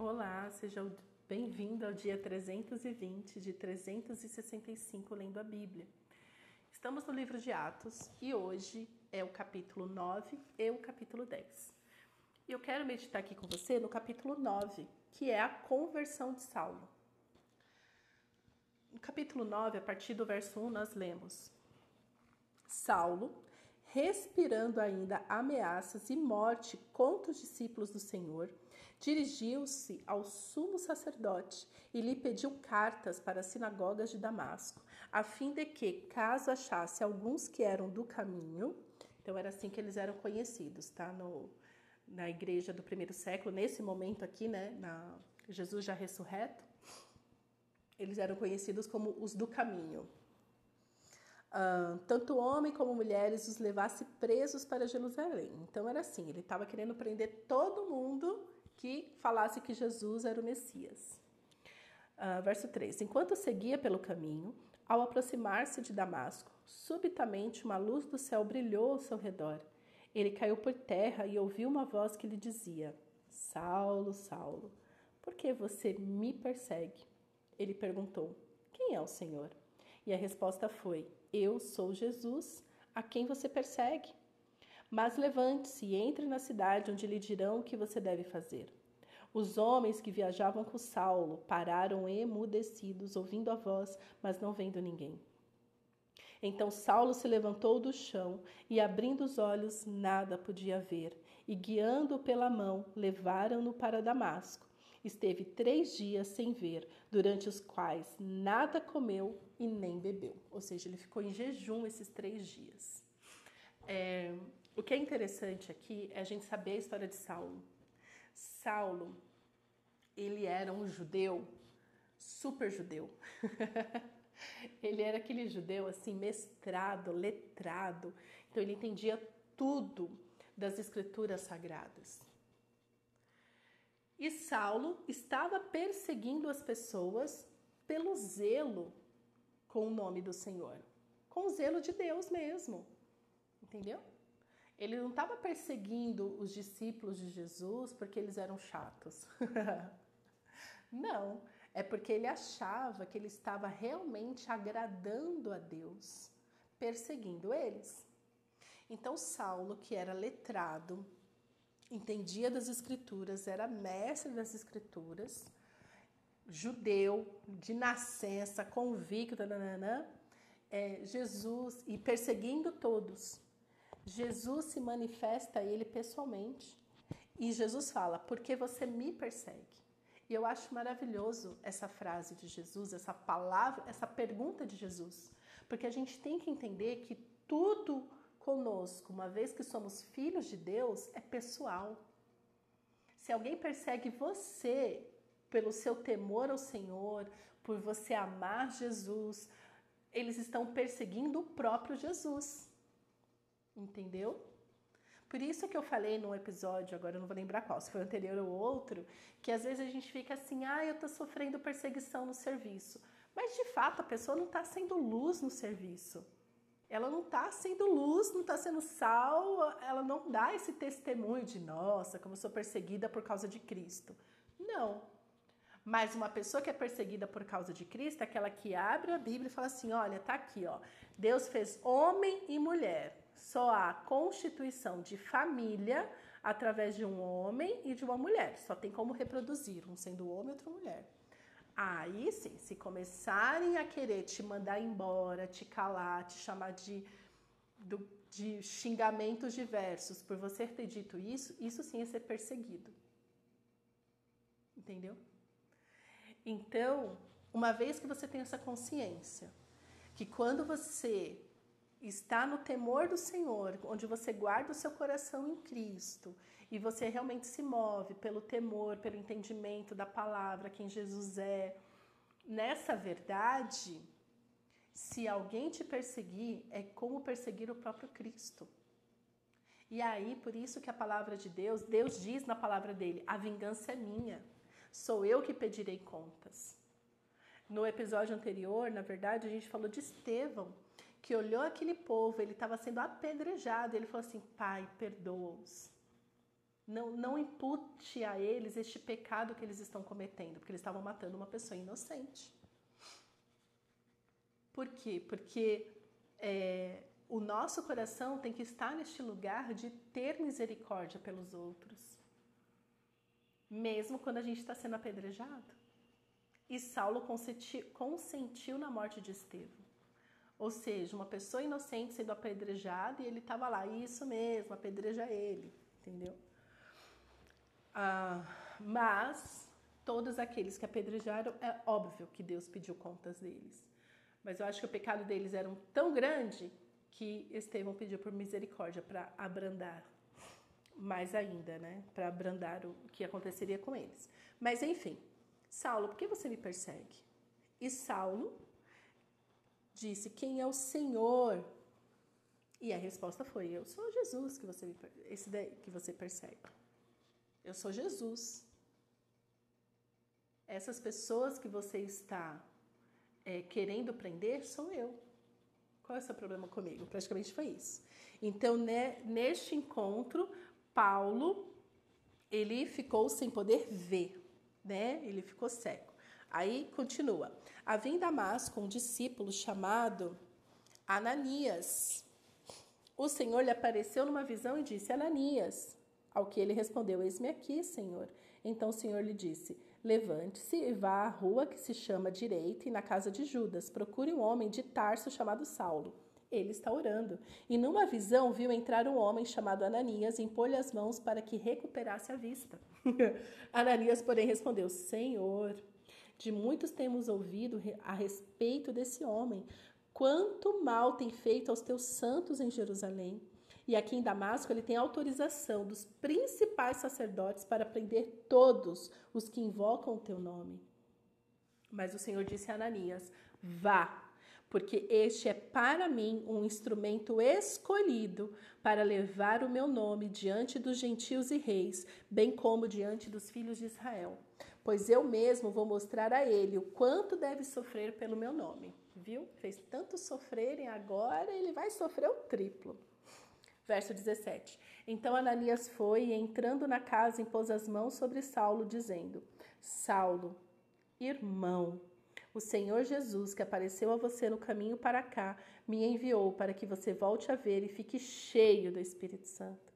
Olá, seja bem-vindo ao dia 320 de 365 lendo a Bíblia. Estamos no livro de Atos e hoje é o capítulo 9 e o capítulo 10. E eu quero meditar aqui com você no capítulo 9, que é a conversão de Saulo. No capítulo 9, a partir do verso 1, nós lemos: Saulo, respirando ainda ameaças e morte contra os discípulos do Senhor, dirigiu-se ao sumo sacerdote e lhe pediu cartas para as sinagogas de Damasco, a fim de que, caso achasse alguns que eram do caminho, então era assim que eles eram conhecidos, tá? No, na igreja do primeiro século, nesse momento aqui, né? Na, Jesus já ressurreto, eles eram conhecidos como os do caminho. Uh, tanto homem como mulheres os levasse presos para Jerusalém. Então era assim, ele estava querendo prender todo mundo que falasse que Jesus era o Messias. Uh, verso 3: Enquanto seguia pelo caminho, ao aproximar-se de Damasco, subitamente uma luz do céu brilhou ao seu redor. Ele caiu por terra e ouviu uma voz que lhe dizia: Saulo, Saulo, por que você me persegue? Ele perguntou: Quem é o Senhor? E a resposta foi: Eu sou Jesus, a quem você persegue. Mas levante-se e entre na cidade, onde lhe dirão o que você deve fazer. Os homens que viajavam com Saulo pararam emudecidos, ouvindo a voz, mas não vendo ninguém. Então Saulo se levantou do chão e, abrindo os olhos, nada podia ver, e guiando-o pela mão, levaram-no para Damasco esteve três dias sem ver, durante os quais nada comeu e nem bebeu. Ou seja, ele ficou em jejum esses três dias. É, o que é interessante aqui é a gente saber a história de Saulo. Saulo, ele era um judeu, super judeu. ele era aquele judeu assim, mestrado, letrado. Então ele entendia tudo das escrituras sagradas. E Saulo estava perseguindo as pessoas pelo zelo com o nome do Senhor, com o zelo de Deus mesmo. Entendeu? Ele não estava perseguindo os discípulos de Jesus porque eles eram chatos. não, é porque ele achava que ele estava realmente agradando a Deus, perseguindo eles. Então, Saulo, que era letrado, entendia das escrituras, era mestre das escrituras, judeu, de nascença, convicto, nananã, é, Jesus, e perseguindo todos. Jesus se manifesta a ele pessoalmente. E Jesus fala: Porque você me persegue? E eu acho maravilhoso essa frase de Jesus, essa palavra, essa pergunta de Jesus. Porque a gente tem que entender que tudo conosco, uma vez que somos filhos de Deus, é pessoal. Se alguém persegue você pelo seu temor ao Senhor, por você amar Jesus, eles estão perseguindo o próprio Jesus. Entendeu? Por isso que eu falei num episódio, agora eu não vou lembrar qual, se foi anterior ou outro, que às vezes a gente fica assim, ah, eu estou sofrendo perseguição no serviço. Mas de fato a pessoa não está sendo luz no serviço ela não está sendo luz, não está sendo sal, ela não dá esse testemunho de nossa, como sou perseguida por causa de Cristo. Não. Mas uma pessoa que é perseguida por causa de Cristo é aquela que abre a Bíblia e fala assim: olha, tá aqui, ó. Deus fez homem e mulher. Só há constituição de família através de um homem e de uma mulher. Só tem como reproduzir, um sendo homem e outra mulher. Aí sim, se começarem a querer te mandar embora, te calar, te chamar de, de xingamentos diversos por você ter dito isso, isso sim é ser perseguido. Entendeu? Então, uma vez que você tem essa consciência, que quando você está no temor do Senhor, onde você guarda o seu coração em Cristo e você realmente se move pelo temor, pelo entendimento da palavra, quem Jesus é. Nessa verdade, se alguém te perseguir, é como perseguir o próprio Cristo. E aí, por isso que a palavra de Deus, Deus diz na palavra dele: a vingança é minha, sou eu que pedirei contas. No episódio anterior, na verdade, a gente falou de Estevão, que olhou aquele povo, ele estava sendo apedrejado, ele falou assim: Pai, perdoa-os Não, não impute a eles este pecado que eles estão cometendo, porque eles estavam matando uma pessoa inocente. Por quê? Porque é, o nosso coração tem que estar neste lugar de ter misericórdia pelos outros, mesmo quando a gente está sendo apedrejado. E Saulo consentiu, consentiu na morte de Estevão. Ou seja, uma pessoa inocente sendo apedrejada e ele estava lá, isso mesmo, apedreja ele, entendeu? Ah, mas todos aqueles que apedrejaram, é óbvio que Deus pediu contas deles. Mas eu acho que o pecado deles era tão grande que Estevão pediu por misericórdia para abrandar mais ainda, né? Para abrandar o que aconteceria com eles. Mas enfim, Saulo, por que você me persegue? E Saulo disse: Quem é o Senhor? E a resposta foi: Eu sou Jesus que você, me, esse daí, que você persegue. Eu sou Jesus. Essas pessoas que você está é, querendo prender sou eu. Qual é o seu problema comigo? Praticamente foi isso. Então, né, neste encontro, Paulo ele ficou sem poder ver, né? Ele ficou cego. Aí continua. Havia em Damasco um discípulo chamado Ananias. O Senhor lhe apareceu numa visão e disse: Ananias. Ao que ele respondeu: Eis-me aqui, Senhor. Então o Senhor lhe disse: Levante-se e vá à rua que se chama Direita e na casa de Judas. Procure um homem de Tarso chamado Saulo. Ele está orando. E numa visão viu entrar um homem chamado Ananias e impor-lhe as mãos para que recuperasse a vista. Ananias, porém, respondeu: Senhor, de muitos temos ouvido a respeito desse homem. Quanto mal tem feito aos teus santos em Jerusalém. E aqui em Damasco ele tem autorização dos principais sacerdotes para prender todos os que invocam o teu nome. Mas o Senhor disse a Ananias: Vá, porque este é para mim um instrumento escolhido para levar o meu nome diante dos gentios e reis, bem como diante dos filhos de Israel. Pois eu mesmo vou mostrar a ele o quanto deve sofrer pelo meu nome. Viu? Fez tanto sofrerem, agora ele vai sofrer o triplo. Verso 17. Então Ananias foi e, entrando na casa, impôs as mãos sobre Saulo, dizendo: Saulo, irmão, o Senhor Jesus, que apareceu a você no caminho para cá, me enviou para que você volte a ver e fique cheio do Espírito Santo.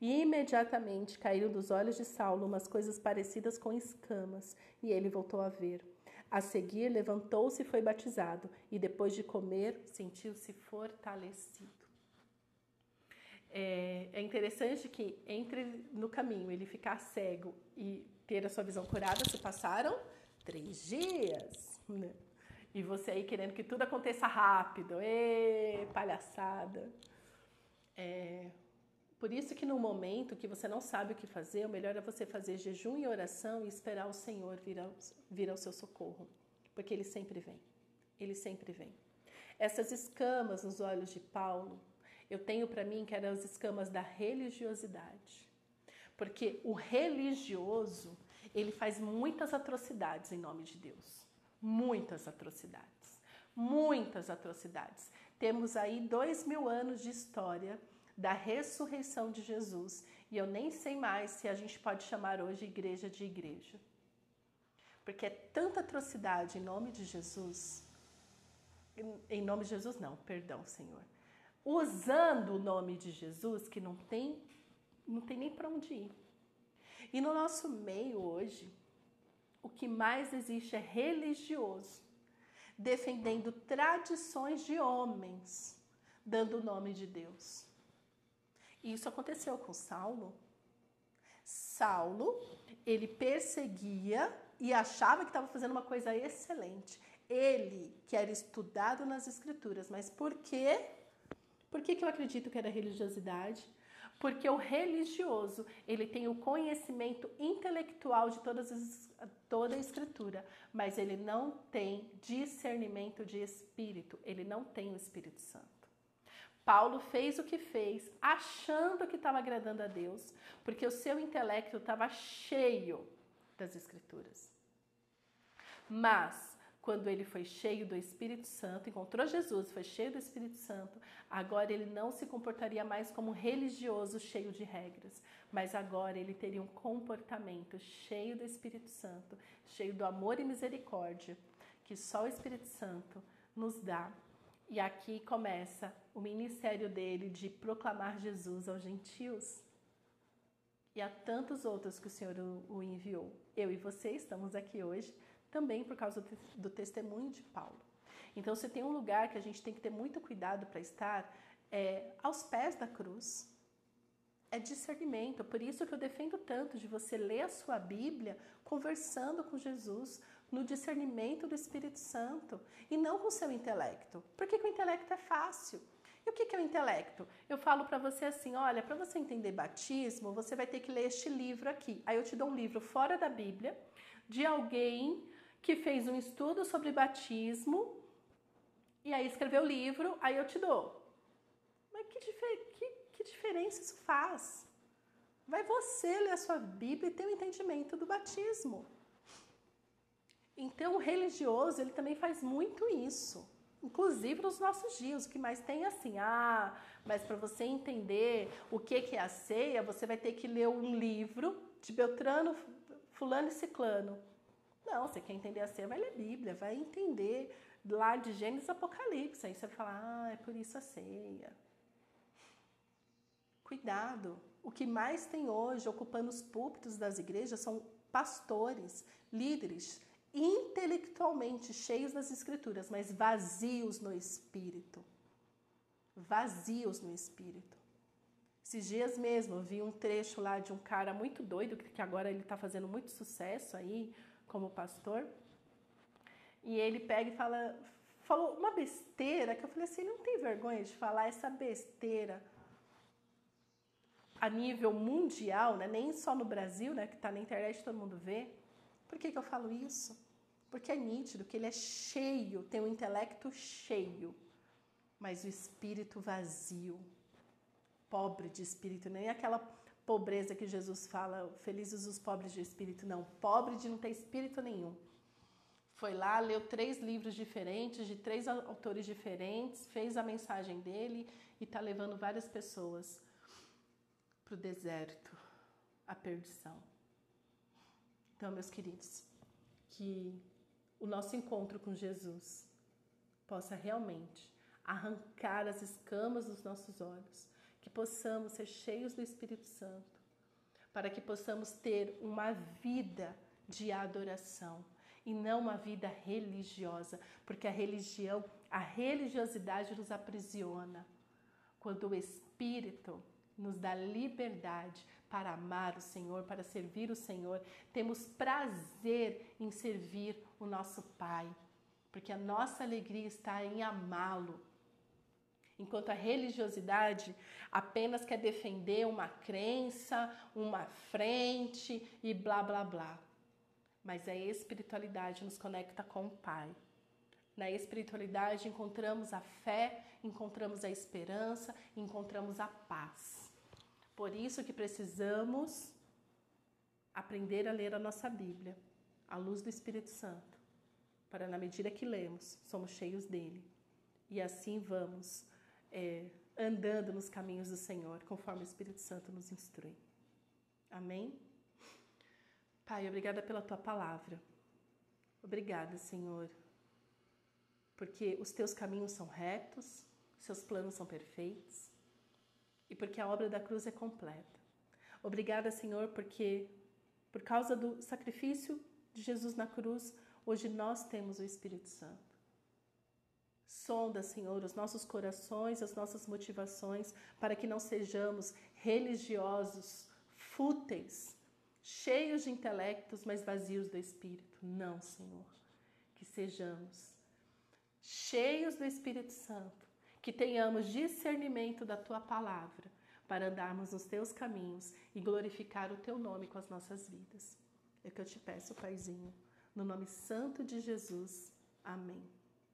E imediatamente caíram dos olhos de Saulo umas coisas parecidas com escamas, e ele voltou a ver. A seguir, levantou-se e foi batizado, e depois de comer, sentiu-se fortalecido. É, é, interessante que entre no caminho ele ficar cego e ter a sua visão curada, se passaram três dias. Né? E você aí querendo que tudo aconteça rápido, ê, palhaçada. É, por isso que no momento que você não sabe o que fazer, o melhor é você fazer jejum e oração e esperar o Senhor vir ao, vir ao seu socorro. Porque Ele sempre vem. Ele sempre vem. Essas escamas nos olhos de Paulo, eu tenho para mim que eram as escamas da religiosidade. Porque o religioso, ele faz muitas atrocidades em nome de Deus muitas atrocidades. Muitas atrocidades. Temos aí dois mil anos de história da ressurreição de Jesus e eu nem sei mais se a gente pode chamar hoje igreja de igreja. Porque é tanta atrocidade em nome de Jesus. Em nome de Jesus, não, perdão, Senhor. Usando o nome de Jesus que não tem, não tem nem para onde ir. E no nosso meio hoje, o que mais existe é religioso, defendendo tradições de homens, dando o nome de Deus. E isso aconteceu com Saulo. Saulo, ele perseguia e achava que estava fazendo uma coisa excelente. Ele, que era estudado nas escrituras, mas por quê? Por que, que eu acredito que era religiosidade? Porque o religioso, ele tem o conhecimento intelectual de todas as toda a escritura, mas ele não tem discernimento de espírito, ele não tem o Espírito Santo. Paulo fez o que fez, achando que estava agradando a Deus, porque o seu intelecto estava cheio das escrituras. Mas quando ele foi cheio do Espírito Santo, encontrou Jesus, foi cheio do Espírito Santo, agora ele não se comportaria mais como religioso cheio de regras, mas agora ele teria um comportamento cheio do Espírito Santo, cheio do amor e misericórdia que só o Espírito Santo nos dá. E aqui começa o ministério dele de proclamar Jesus aos gentios. E a tantos outros que o Senhor o enviou. Eu e você estamos aqui hoje também por causa do testemunho de Paulo. Então, se tem um lugar que a gente tem que ter muito cuidado para estar, é aos pés da cruz. É discernimento. Por isso que eu defendo tanto de você ler a sua Bíblia conversando com Jesus, no discernimento do Espírito Santo e não com o seu intelecto. Por que, que o intelecto é fácil? E o que é o intelecto? Eu falo para você assim: olha, para você entender batismo, você vai ter que ler este livro aqui. Aí eu te dou um livro fora da Bíblia de alguém que fez um estudo sobre batismo e aí escreveu o livro, aí eu te dou. Mas que, que, que diferença isso faz? Vai você ler a sua Bíblia e ter o um entendimento do batismo. Então, o religioso, ele também faz muito isso. Inclusive nos nossos dias, o que mais tem é assim, ah, mas para você entender o que é a ceia, você vai ter que ler um livro de Beltrano, Fulano e Ciclano. Não, você quer entender a ceia, vai ler Bíblia, vai entender lá de Gênesis Apocalipse. Aí você vai falar, ah, é por isso a ceia. Cuidado. O que mais tem hoje ocupando os púlpitos das igrejas são pastores, líderes, intelectualmente cheios das escrituras, mas vazios no espírito. Vazios no espírito. Esses dias mesmo eu vi um trecho lá de um cara muito doido, que agora ele está fazendo muito sucesso aí como pastor. E ele pega e fala, falou uma besteira que eu falei assim, não tem vergonha de falar essa besteira a nível mundial, né? nem só no Brasil, né? que está na internet todo mundo vê. Por que, que eu falo isso? Porque é nítido que ele é cheio, tem o um intelecto cheio, mas o espírito vazio, pobre de espírito, nem aquela pobreza que Jesus fala, felizes os pobres de espírito, não, pobre de não ter espírito nenhum. Foi lá, leu três livros diferentes, de três autores diferentes, fez a mensagem dele e está levando várias pessoas para o deserto, a perdição. Então, meus queridos, que o nosso encontro com Jesus possa realmente arrancar as escamas dos nossos olhos, que possamos ser cheios do Espírito Santo, para que possamos ter uma vida de adoração e não uma vida religiosa, porque a religião, a religiosidade nos aprisiona. Quando o Espírito nos dá liberdade para amar o Senhor, para servir o Senhor. Temos prazer em servir o nosso Pai, porque a nossa alegria está em amá-lo. Enquanto a religiosidade apenas quer defender uma crença, uma frente e blá blá blá. Mas a espiritualidade nos conecta com o Pai. Na espiritualidade encontramos a fé, encontramos a esperança, encontramos a paz. Por isso que precisamos aprender a ler a nossa Bíblia à luz do Espírito Santo, para na medida que lemos, somos cheios dele. E assim vamos é, andando nos caminhos do Senhor, conforme o Espírito Santo nos instrui. Amém? Pai, obrigada pela tua palavra. Obrigada, Senhor, porque os teus caminhos são retos, seus planos são perfeitos e porque a obra da cruz é completa. Obrigada, Senhor, porque por causa do sacrifício de Jesus na cruz, hoje nós temos o Espírito Santo. Sonda, Senhor, os nossos corações, as nossas motivações, para que não sejamos religiosos, fúteis, cheios de intelectos, mas vazios do Espírito. Não, Senhor. Que sejamos cheios do Espírito Santo, que tenhamos discernimento da tua palavra para andarmos nos teus caminhos e glorificar o teu nome com as nossas vidas. É o que eu te peço, Paizinho, no nome santo de Jesus. Amém.